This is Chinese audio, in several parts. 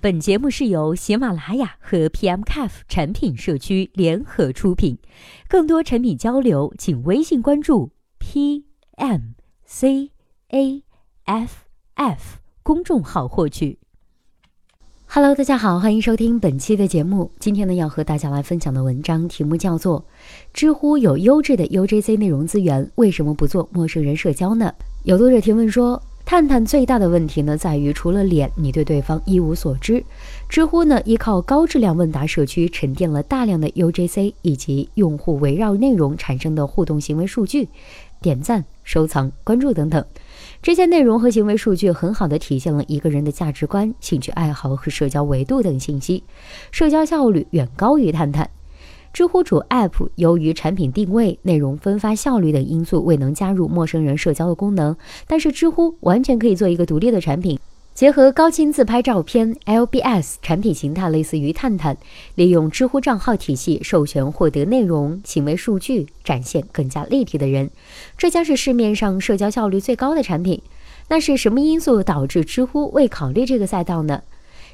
本节目是由喜马拉雅和 PMCAF 产品社区联合出品，更多产品交流，请微信关注 PMCAFF 公众号获取。Hello，大家好，欢迎收听本期的节目。今天呢，要和大家来分享的文章题目叫做《知乎有优质的 UGC 内容资源，为什么不做陌生人社交呢？》有读者提问说。探探最大的问题呢，在于除了脸，你对对方一无所知。知乎呢，依靠高质量问答社区，沉淀了大量的 UGC 以及用户围绕内容产生的互动行为数据，点赞、收藏、关注等等。这些内容和行为数据很好的体现了一个人的价值观、兴趣爱好和社交维度等信息，社交效率远高于探探。知乎主 App 由于产品定位、内容分发效率等因素未能加入陌生人社交的功能，但是知乎完全可以做一个独立的产品，结合高清自拍照片 （LBS） 产品形态类似于探探，利用知乎账号体系授权获得内容、行为数据，展现更加立体的人，这将是市面上社交效率最高的产品。那是什么因素导致知乎未考虑这个赛道呢？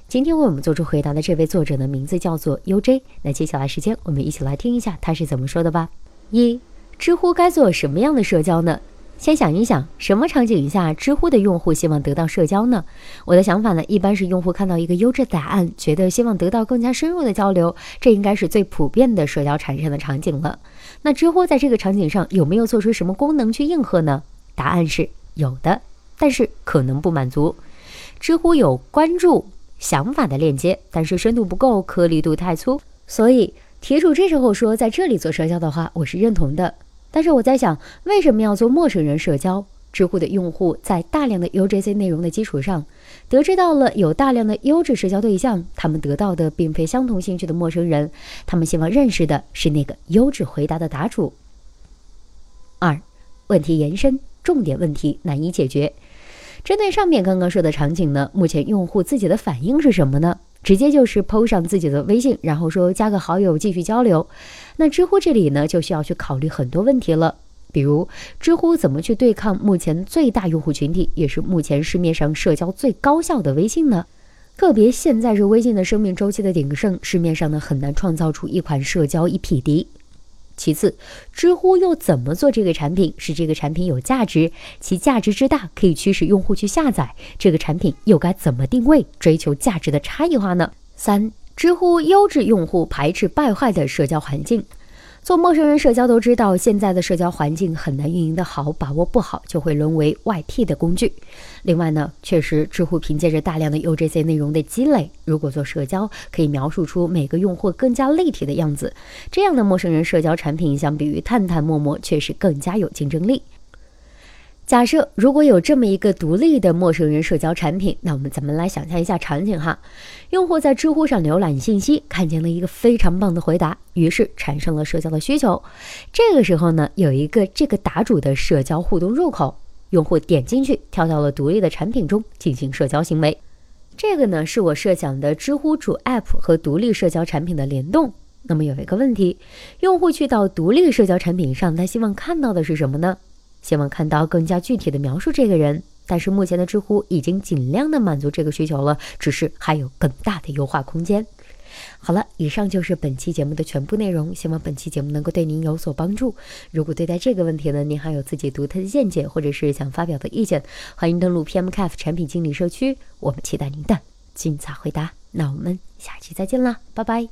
今天为我们做出回答的这位作者的名字叫做 UJ。那接下来时间，我们一起来听一下他是怎么说的吧。一，知乎该做什么样的社交呢？先想一想，什么场景下知乎的用户希望得到社交呢？我的想法呢，一般是用户看到一个优质答案，觉得希望得到更加深入的交流，这应该是最普遍的社交产生的场景了。那知乎在这个场景上有没有做出什么功能去应和呢？答案是有的，但是可能不满足。知乎有关注。想法的链接，但是深度不够，颗粒度太粗，所以题主这时候说在这里做社交的话，我是认同的。但是我在想，为什么要做陌生人社交？知乎的用户在大量的 UGC 内容的基础上，得知到了有大量的优质社交对象，他们得到的并非相同兴趣的陌生人，他们希望认识的是那个优质回答的答主。二，问题延伸，重点问题难以解决。针对上面刚刚说的场景呢，目前用户自己的反应是什么呢？直接就是 PO 上自己的微信，然后说加个好友继续交流。那知乎这里呢，就需要去考虑很多问题了，比如知乎怎么去对抗目前最大用户群体，也是目前市面上社交最高效的微信呢？个别现在是微信的生命周期的鼎盛，市面上呢很难创造出一款社交一匹敌。其次，知乎又怎么做这个产品？使这个产品有价值，其价值之大可以驱使用户去下载这个产品，又该怎么定位，追求价值的差异化呢？三，知乎优质用户排斥败坏的社交环境。做陌生人社交都知道，现在的社交环境很难运营的好，把握不好就会沦为外替的工具。另外呢，确实知乎凭借着大量的 UGC 内容的积累，如果做社交，可以描述出每个用户更加立体的样子。这样的陌生人社交产品，相比于探探、陌陌，确实更加有竞争力。假设如果有这么一个独立的陌生人社交产品，那我们咱们来想象一下场景哈。用户在知乎上浏览信息，看见了一个非常棒的回答，于是产生了社交的需求。这个时候呢，有一个这个答主的社交互动入口，用户点进去，跳到了独立的产品中进行社交行为。这个呢，是我设想的知乎主 App 和独立社交产品的联动。那么有一个问题，用户去到独立社交产品上，他希望看到的是什么呢？希望看到更加具体的描述这个人，但是目前的知乎已经尽量的满足这个需求了，只是还有更大的优化空间。好了，以上就是本期节目的全部内容，希望本期节目能够对您有所帮助。如果对待这个问题呢，您还有自己独特的见解，或者是想发表的意见，欢迎登录 PMCAF 产品经理社区，我们期待您的精彩回答。那我们下期再见啦，拜拜。